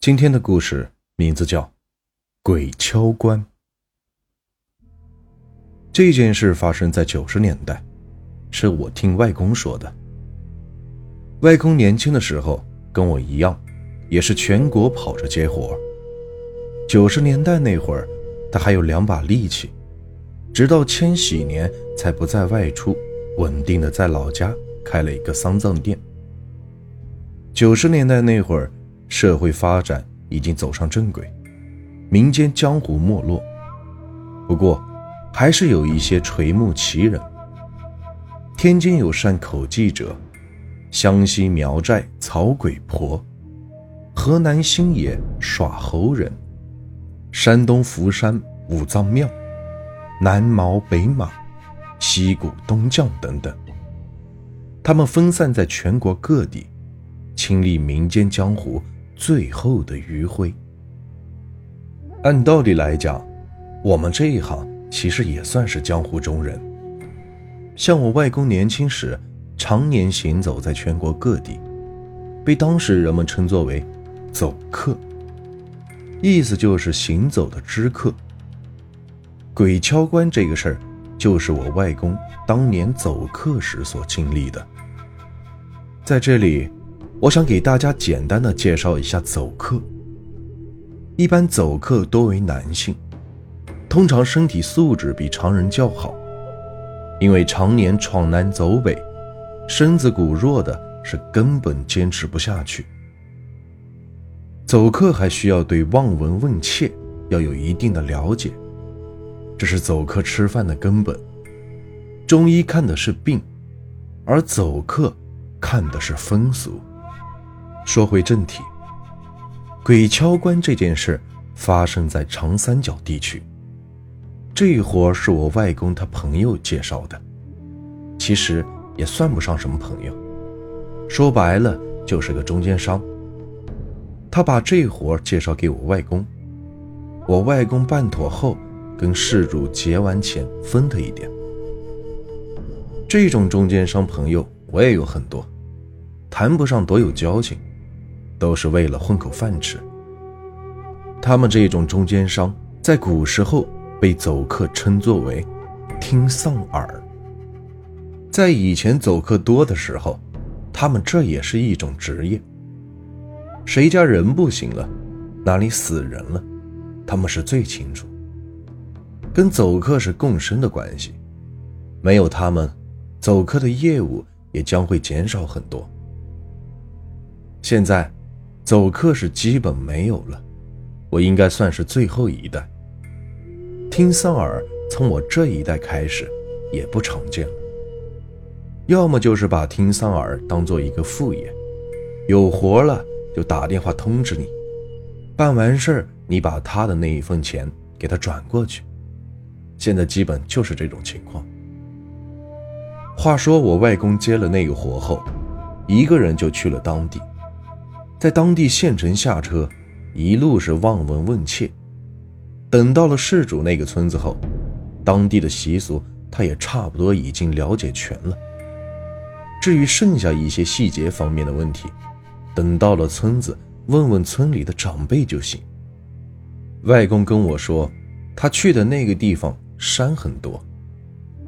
今天的故事名字叫《鬼敲棺》。这件事发生在九十年代，是我听外公说的。外公年轻的时候跟我一样，也是全国跑着接活。九十年代那会儿，他还有两把力气，直到千禧年才不再外出，稳定的在老家开了一个丧葬店。九十年代那会儿。社会发展已经走上正轨，民间江湖没落。不过，还是有一些垂暮奇人。天津有善口技者，湘西苗寨草鬼婆，河南新野耍猴人，山东福山五脏庙，南毛北马，西谷东将等等。他们分散在全国各地，亲历民间江湖。最后的余晖。按道理来讲，我们这一行其实也算是江湖中人。像我外公年轻时，常年行走在全国各地，被当时人们称作为“走客”，意思就是行走的知客。鬼敲棺这个事儿，就是我外公当年走客时所经历的。在这里。我想给大家简单的介绍一下走客。一般走客多为男性，通常身体素质比常人较好，因为常年闯南走北，身子骨弱的是根本坚持不下去。走客还需要对望闻问切要有一定的了解，这是走客吃饭的根本。中医看的是病，而走客看的是风俗。说回正题，鬼敲棺这件事发生在长三角地区。这活是我外公他朋友介绍的，其实也算不上什么朋友，说白了就是个中间商。他把这活介绍给我外公，我外公办妥后，跟事主结完钱分他一点。这种中间商朋友我也有很多，谈不上多有交情。都是为了混口饭吃。他们这种中间商，在古时候被走客称作为“听丧耳”。在以前走客多的时候，他们这也是一种职业。谁家人不行了，哪里死人了，他们是最清楚。跟走客是共生的关系，没有他们，走客的业务也将会减少很多。现在。走客是基本没有了，我应该算是最后一代。听丧耳从我这一代开始也不常见了，要么就是把听丧耳当做一个副业，有活了就打电话通知你，办完事儿你把他的那一份钱给他转过去。现在基本就是这种情况。话说我外公接了那个活后，一个人就去了当地。在当地县城下车，一路是望闻问切。等到了事主那个村子后，当地的习俗他也差不多已经了解全了。至于剩下一些细节方面的问题，等到了村子问问村里的长辈就行。外公跟我说，他去的那个地方山很多，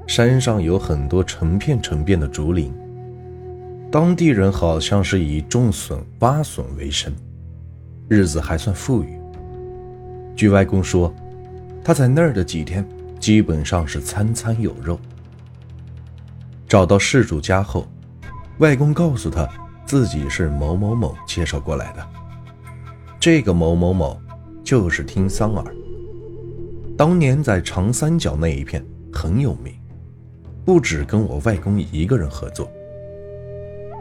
山上有很多成片成片的竹林。当地人好像是以种笋、挖笋为生，日子还算富裕。据外公说，他在那儿的几天基本上是餐餐有肉。找到事主家后，外公告诉他自己是某某某介绍过来的。这个某某某就是听桑儿，当年在长三角那一片很有名，不止跟我外公一个人合作。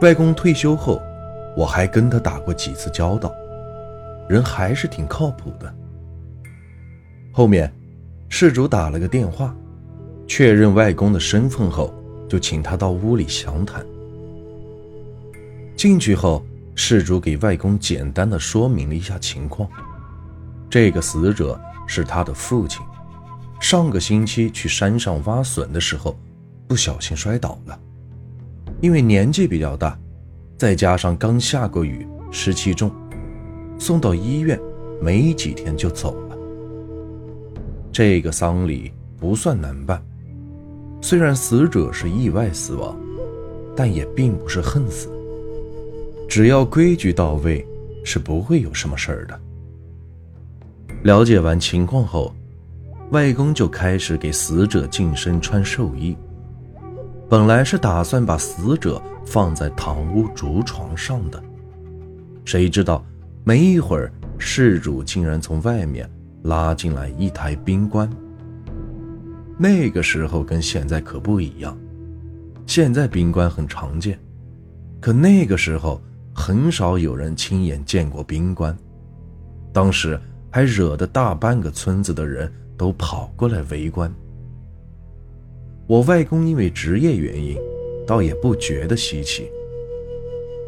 外公退休后，我还跟他打过几次交道，人还是挺靠谱的。后面，事主打了个电话，确认外公的身份后，就请他到屋里详谈。进去后，事主给外公简单的说明了一下情况：这个死者是他的父亲，上个星期去山上挖笋的时候，不小心摔倒了。因为年纪比较大，再加上刚下过雨，湿气重，送到医院，没几天就走了。这个丧礼不算难办，虽然死者是意外死亡，但也并不是恨死。只要规矩到位，是不会有什么事儿的。了解完情况后，外公就开始给死者净身穿寿衣。本来是打算把死者放在堂屋竹床上的，谁知道没一会儿，事主竟然从外面拉进来一台冰棺。那个时候跟现在可不一样，现在冰棺很常见，可那个时候很少有人亲眼见过冰棺，当时还惹得大半个村子的人都跑过来围观。我外公因为职业原因，倒也不觉得稀奇。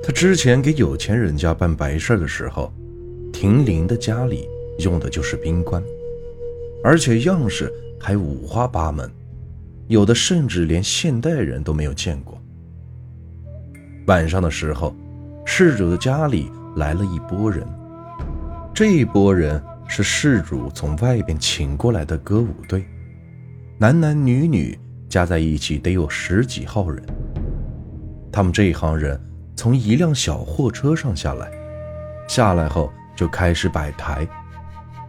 他之前给有钱人家办白事的时候，停灵的家里用的就是冰棺，而且样式还五花八门，有的甚至连现代人都没有见过。晚上的时候，事主的家里来了一拨人，这一拨人是事主从外边请过来的歌舞队，男男女女。加在一起得有十几号人。他们这一行人从一辆小货车上下来，下来后就开始摆台。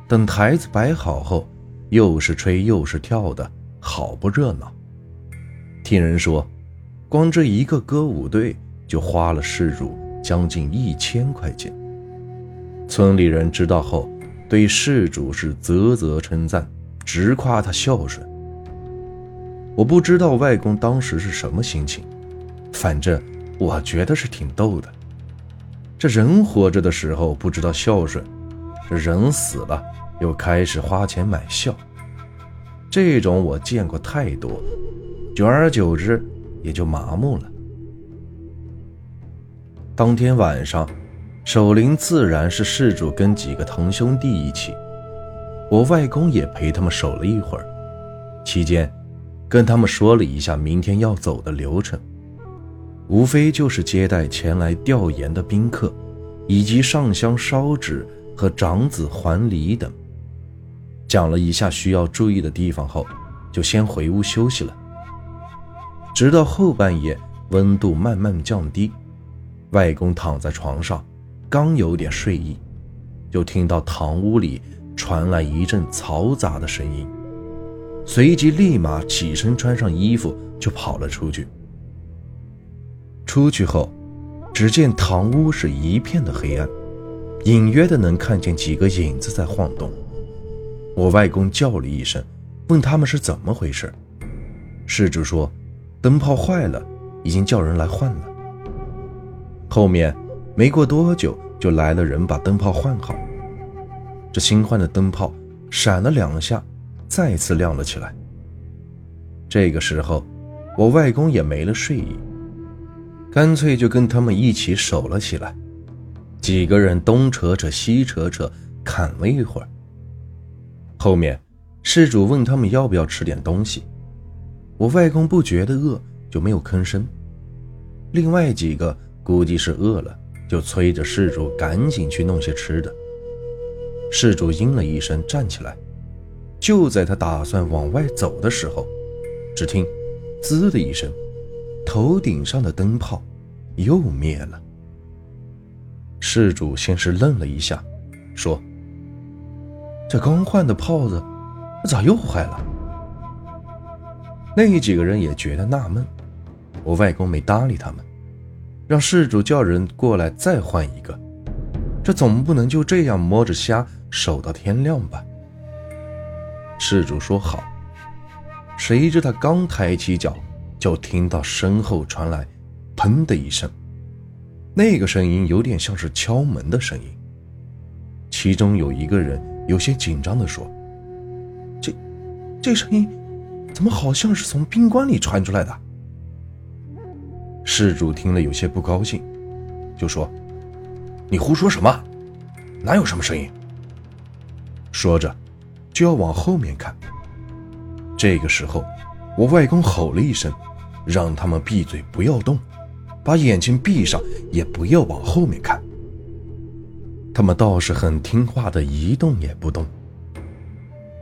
等台子摆好后，又是吹又是跳的，好不热闹。听人说，光这一个歌舞队就花了事主将近一千块钱。村里人知道后，对事主是啧啧称赞，直夸他孝顺。我不知道外公当时是什么心情，反正我觉得是挺逗的。这人活着的时候不知道孝顺，这人死了又开始花钱买孝，这种我见过太多，久而久之也就麻木了。当天晚上，守灵自然是事主跟几个堂兄弟一起，我外公也陪他们守了一会儿，期间。跟他们说了一下明天要走的流程，无非就是接待前来吊唁的宾客，以及上香烧纸和长子还礼等。讲了一下需要注意的地方后，就先回屋休息了。直到后半夜，温度慢慢降低，外公躺在床上，刚有点睡意，就听到堂屋里传来一阵嘈杂的声音。随即立马起身，穿上衣服就跑了出去。出去后，只见堂屋是一片的黑暗，隐约的能看见几个影子在晃动。我外公叫了一声，问他们是怎么回事。事主说，灯泡坏了，已经叫人来换了。后面没过多久，就来了人把灯泡换好。这新换的灯泡闪了两下。再次亮了起来。这个时候，我外公也没了睡意，干脆就跟他们一起守了起来。几个人东扯扯西扯扯，砍了一会儿。后面，事主问他们要不要吃点东西，我外公不觉得饿，就没有吭声。另外几个估计是饿了，就催着事主赶紧去弄些吃的。事主应了一声，站起来。就在他打算往外走的时候，只听“滋”的一声，头顶上的灯泡又灭了。事主先是愣了一下，说：“这刚换的炮子，咋又坏了？”那几个人也觉得纳闷，我外公没搭理他们，让事主叫人过来再换一个。这总不能就这样摸着瞎守到天亮吧？事主说好，谁知他刚抬起脚，就听到身后传来“砰”的一声，那个声音有点像是敲门的声音。其中有一个人有些紧张地说：“这，这声音怎么好像是从宾馆里传出来的？”事主听了有些不高兴，就说：“你胡说什么？哪有什么声音？”说着。就要往后面看。这个时候，我外公吼了一声，让他们闭嘴，不要动，把眼睛闭上，也不要往后面看。他们倒是很听话的，一动也不动。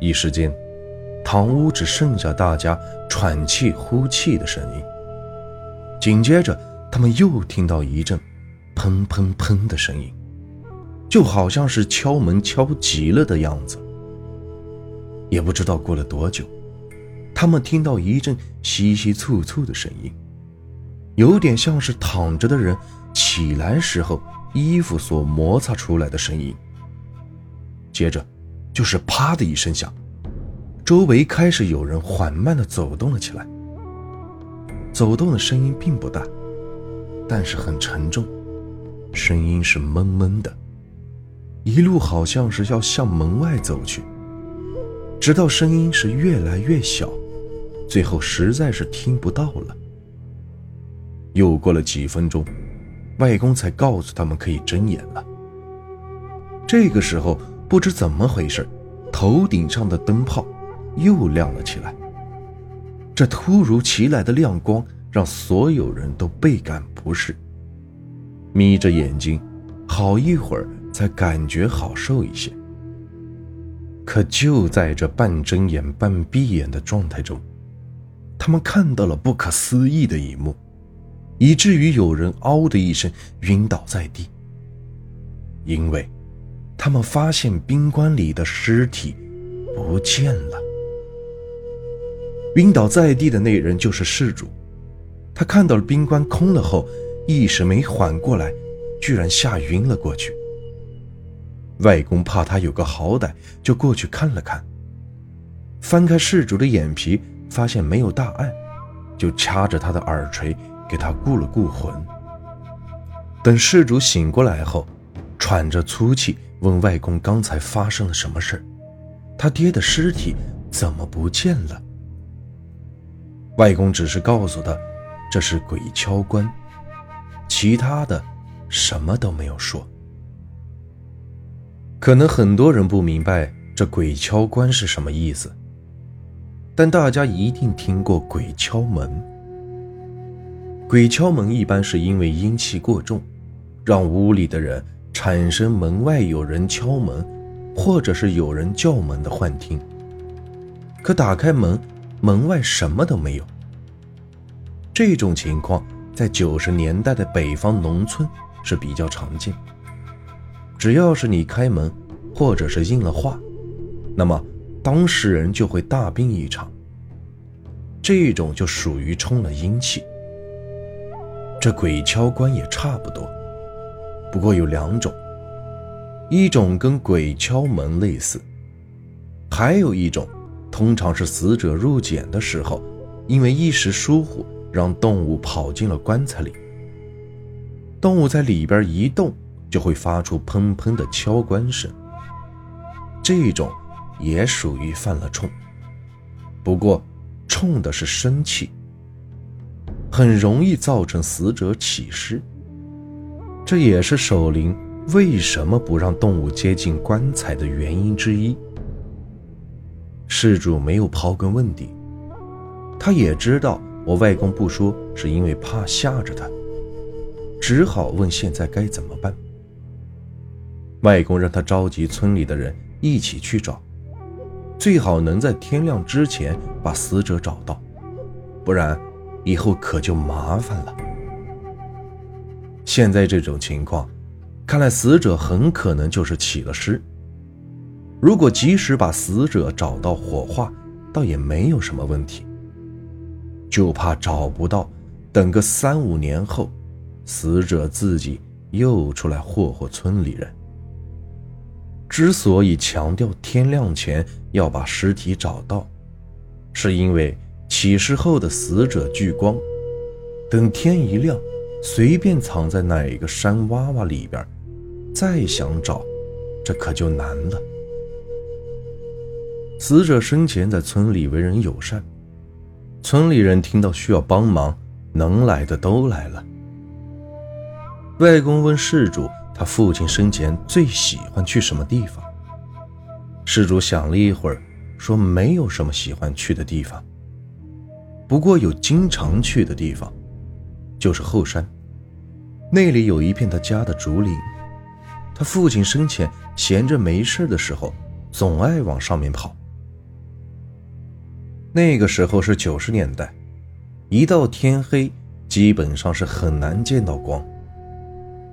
一时间，堂屋只剩下大家喘气呼气的声音。紧接着，他们又听到一阵砰砰砰的声音，就好像是敲门敲急了的样子。也不知道过了多久，他们听到一阵稀稀簇簇的声音，有点像是躺着的人起来时候。衣服所摩擦出来的声音，接着就是“啪”的一声响，周围开始有人缓慢地走动了起来。走动的声音并不大，但是很沉重，声音是闷闷的，一路好像是要向门外走去，直到声音是越来越小，最后实在是听不到了。又过了几分钟。外公才告诉他们可以睁眼了。这个时候，不知怎么回事，头顶上的灯泡又亮了起来。这突如其来的亮光让所有人都倍感不适，眯着眼睛，好一会儿才感觉好受一些。可就在这半睁眼半闭眼的状态中，他们看到了不可思议的一幕。以至于有人“嗷”的一声晕倒在地，因为他们发现冰棺里的尸体不见了。晕倒在地的那人就是事主，他看到了冰棺空了后，一时没缓过来，居然吓晕了过去。外公怕他有个好歹，就过去看了看，翻开事主的眼皮，发现没有大碍，就掐着他的耳垂。给他顾了顾魂。等事主醒过来后，喘着粗气问外公：“刚才发生了什么事？他爹的尸体怎么不见了？”外公只是告诉他：“这是鬼敲棺。”其他的什么都没有说。可能很多人不明白这鬼敲棺是什么意思，但大家一定听过鬼敲门。鬼敲门一般是因为阴气过重，让屋里的人产生门外有人敲门，或者是有人叫门的幻听。可打开门，门外什么都没有。这种情况在九十年代的北方农村是比较常见。只要是你开门，或者是应了话，那么当事人就会大病一场。这种就属于冲了阴气。这鬼敲棺也差不多，不过有两种，一种跟鬼敲门类似，还有一种，通常是死者入殓的时候，因为一时疏忽，让动物跑进了棺材里。动物在里边一动，就会发出砰砰的敲棺声。这种也属于犯了冲，不过冲的是生气。很容易造成死者起尸，这也是守灵为什么不让动物接近棺材的原因之一。事主没有刨根问底，他也知道我外公不说是因为怕吓着他，只好问现在该怎么办。外公让他召集村里的人一起去找，最好能在天亮之前把死者找到，不然。以后可就麻烦了。现在这种情况，看来死者很可能就是起了尸。如果及时把死者找到火化，倒也没有什么问题。就怕找不到，等个三五年后，死者自己又出来霍霍村里人。之所以强调天亮前要把尸体找到，是因为。起尸后的死者聚光，等天一亮，随便藏在哪一个山洼洼里边，再想找，这可就难了。死者生前在村里为人友善，村里人听到需要帮忙，能来的都来了。外公问事主，他父亲生前最喜欢去什么地方？施主想了一会儿，说没有什么喜欢去的地方。不过有经常去的地方，就是后山，那里有一片他家的竹林。他父亲生前闲着没事的时候，总爱往上面跑。那个时候是九十年代，一到天黑，基本上是很难见到光。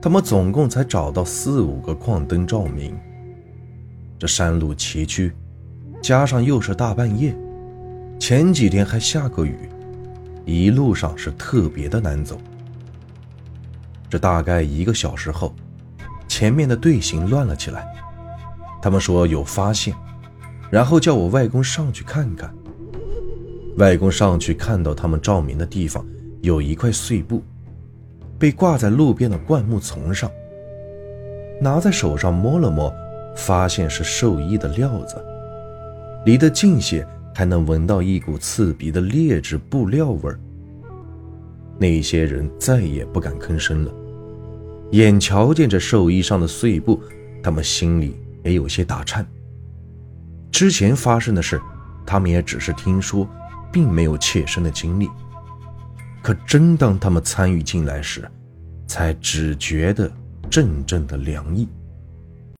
他们总共才找到四五个矿灯照明。这山路崎岖，加上又是大半夜，前几天还下过雨，一路上是特别的难走。这大概一个小时后，前面的队形乱了起来。他们说有发现，然后叫我外公上去看看。外公上去看到他们照明的地方有一块碎布，被挂在路边的灌木丛上。拿在手上摸了摸，发现是寿衣的料子，离得近些还能闻到一股刺鼻的劣质布料味儿。那些人再也不敢吭声了，眼瞧见这寿衣上的碎布，他们心里也有些打颤。之前发生的事，他们也只是听说。并没有切身的经历，可真当他们参与进来时，才只觉得阵阵的凉意。